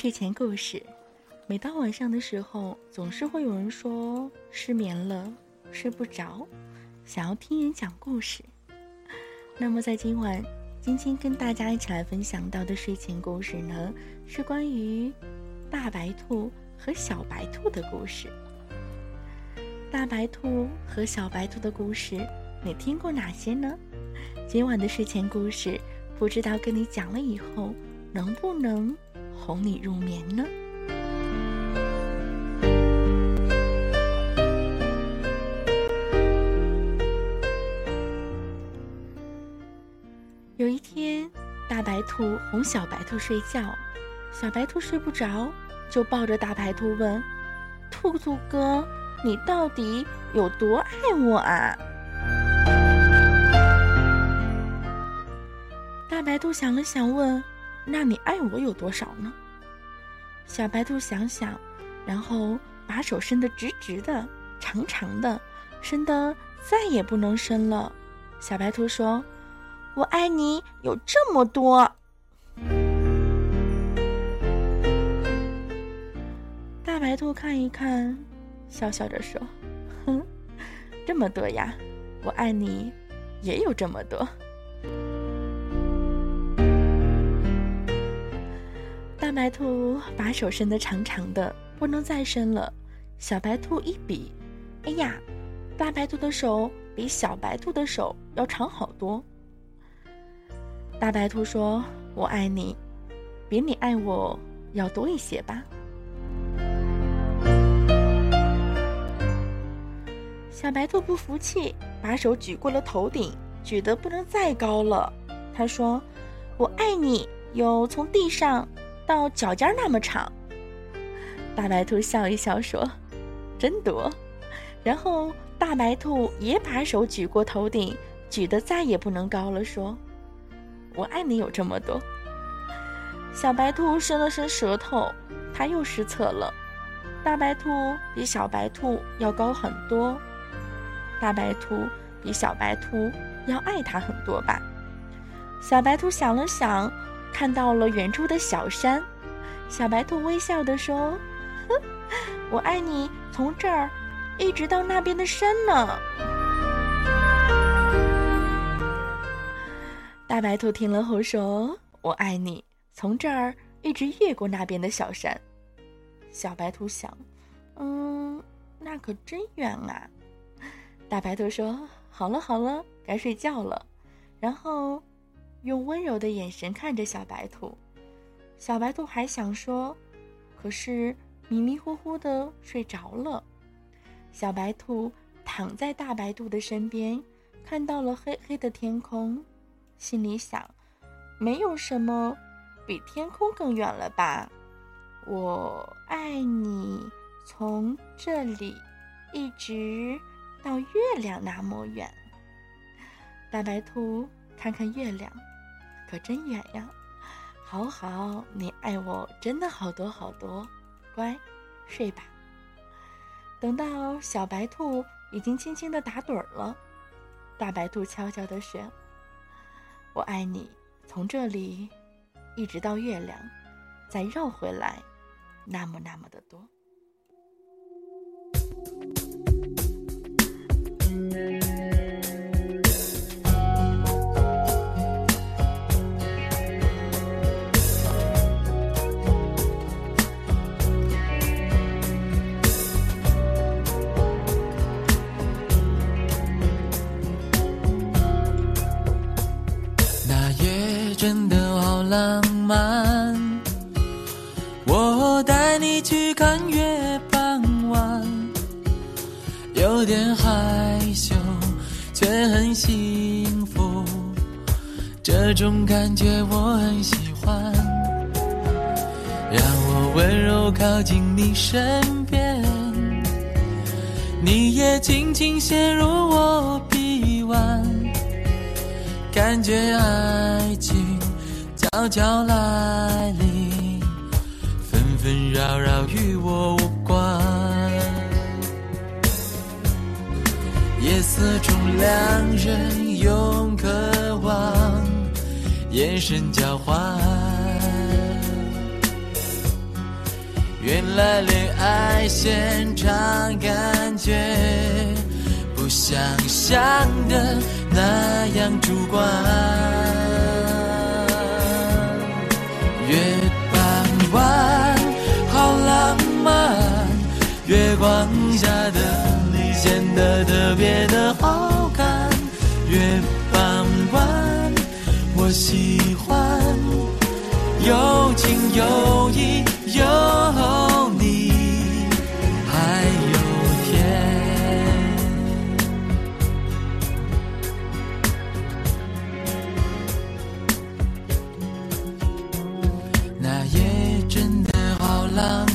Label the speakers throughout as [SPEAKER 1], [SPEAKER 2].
[SPEAKER 1] 睡前故事。每到晚上的时候，总是会有人说失眠了，睡不着，想要听人讲故事。那么在今晚，晶晶跟大家一起来分享到的睡前故事呢，是关于大白兔和小白兔的故事。大白兔和小白兔的故事，你听过哪些呢？今晚的睡前故事，不知道跟你讲了以后，能不能哄你入眠呢？有一天，大白兔哄小白兔睡觉，小白兔睡不着，就抱着大白兔问：“兔兔哥。”你到底有多爱我啊？大白兔想了想，问：“那你爱我有多少呢？”小白兔想想，然后把手伸得直直的、长长的，伸得再也不能伸了。小白兔说：“我爱你有这么多。”大白兔看一看。笑笑着说：“哼，这么多呀，我爱你，也有这么多。”白兔把手伸得长长的，不能再伸了。小白兔一比，哎呀，大白兔的手比小白兔的手要长好多。大白兔说：“我爱你，比你爱我要多一些吧。”小白兔不服气，把手举过了头顶，举得不能再高了。他说：“我爱你，有从地上到脚尖那么长。”大白兔笑一笑说：“真多。”然后大白兔也把手举过头顶，举得再也不能高了，说：“我爱你有这么多。”小白兔伸了伸舌头，它又失策了。大白兔比小白兔要高很多。大白兔比小白兔要爱它很多吧？小白兔想了想，看到了远处的小山。小白兔微笑地说：“，我爱你，从这儿一直到那边的山呢。”大白兔听了后说：“我爱你，从这儿一直越过那边的小山。”小白兔想：“嗯，那可真远啊。”大白兔说：“好了好了，该睡觉了。”然后用温柔的眼神看着小白兔。小白兔还想说，可是迷迷糊糊的睡着了。小白兔躺在大白兔的身边，看到了黑黑的天空，心里想：“没有什么比天空更远了吧？”我爱你，从这里一直。到月亮那么远，大白兔看看月亮，可真远呀！好好，你爱我真的好多好多，乖，睡吧。等到小白兔已经轻轻的打盹了，大白兔悄悄的说：“我爱你，从这里一直到月亮，再绕回来，那么那么的多。”
[SPEAKER 2] 真的好浪漫，我带你去看月傍晚，有点害羞，却很幸福，这种感觉我很喜欢。让我温柔靠近你身边，你也轻轻陷入我臂弯。感觉爱情悄悄来临，纷纷扰扰与我无关。夜色中，两人用渴望眼神交换。原来恋爱现场感觉不像想的那样主观。得特别的好看。月半弯，我喜欢有情有义。有你，还有天。那夜真的好浪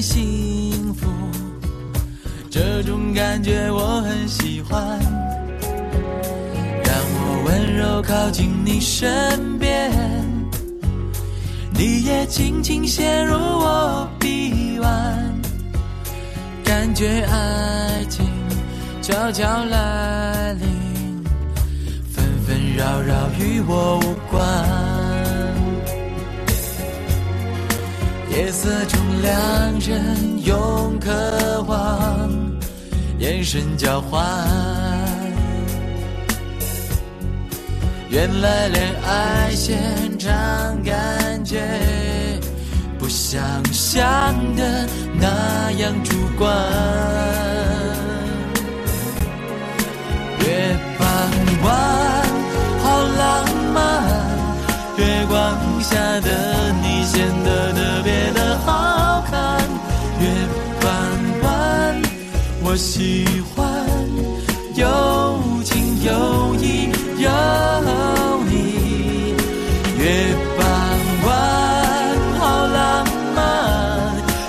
[SPEAKER 2] 幸福。这种感觉我很喜欢，让我温柔靠近你身边，你也轻轻陷入我臂弯，感觉爱情悄悄来临，纷纷扰扰与我夜色中，两人用渴望眼神交换。原来恋爱现场感觉不像想的那样主观。我喜欢有情有义有你。月傍晚，好浪漫。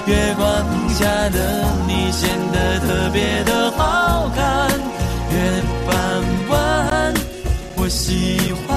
[SPEAKER 2] 月光下的你显得特别的好看。月傍晚，我喜欢。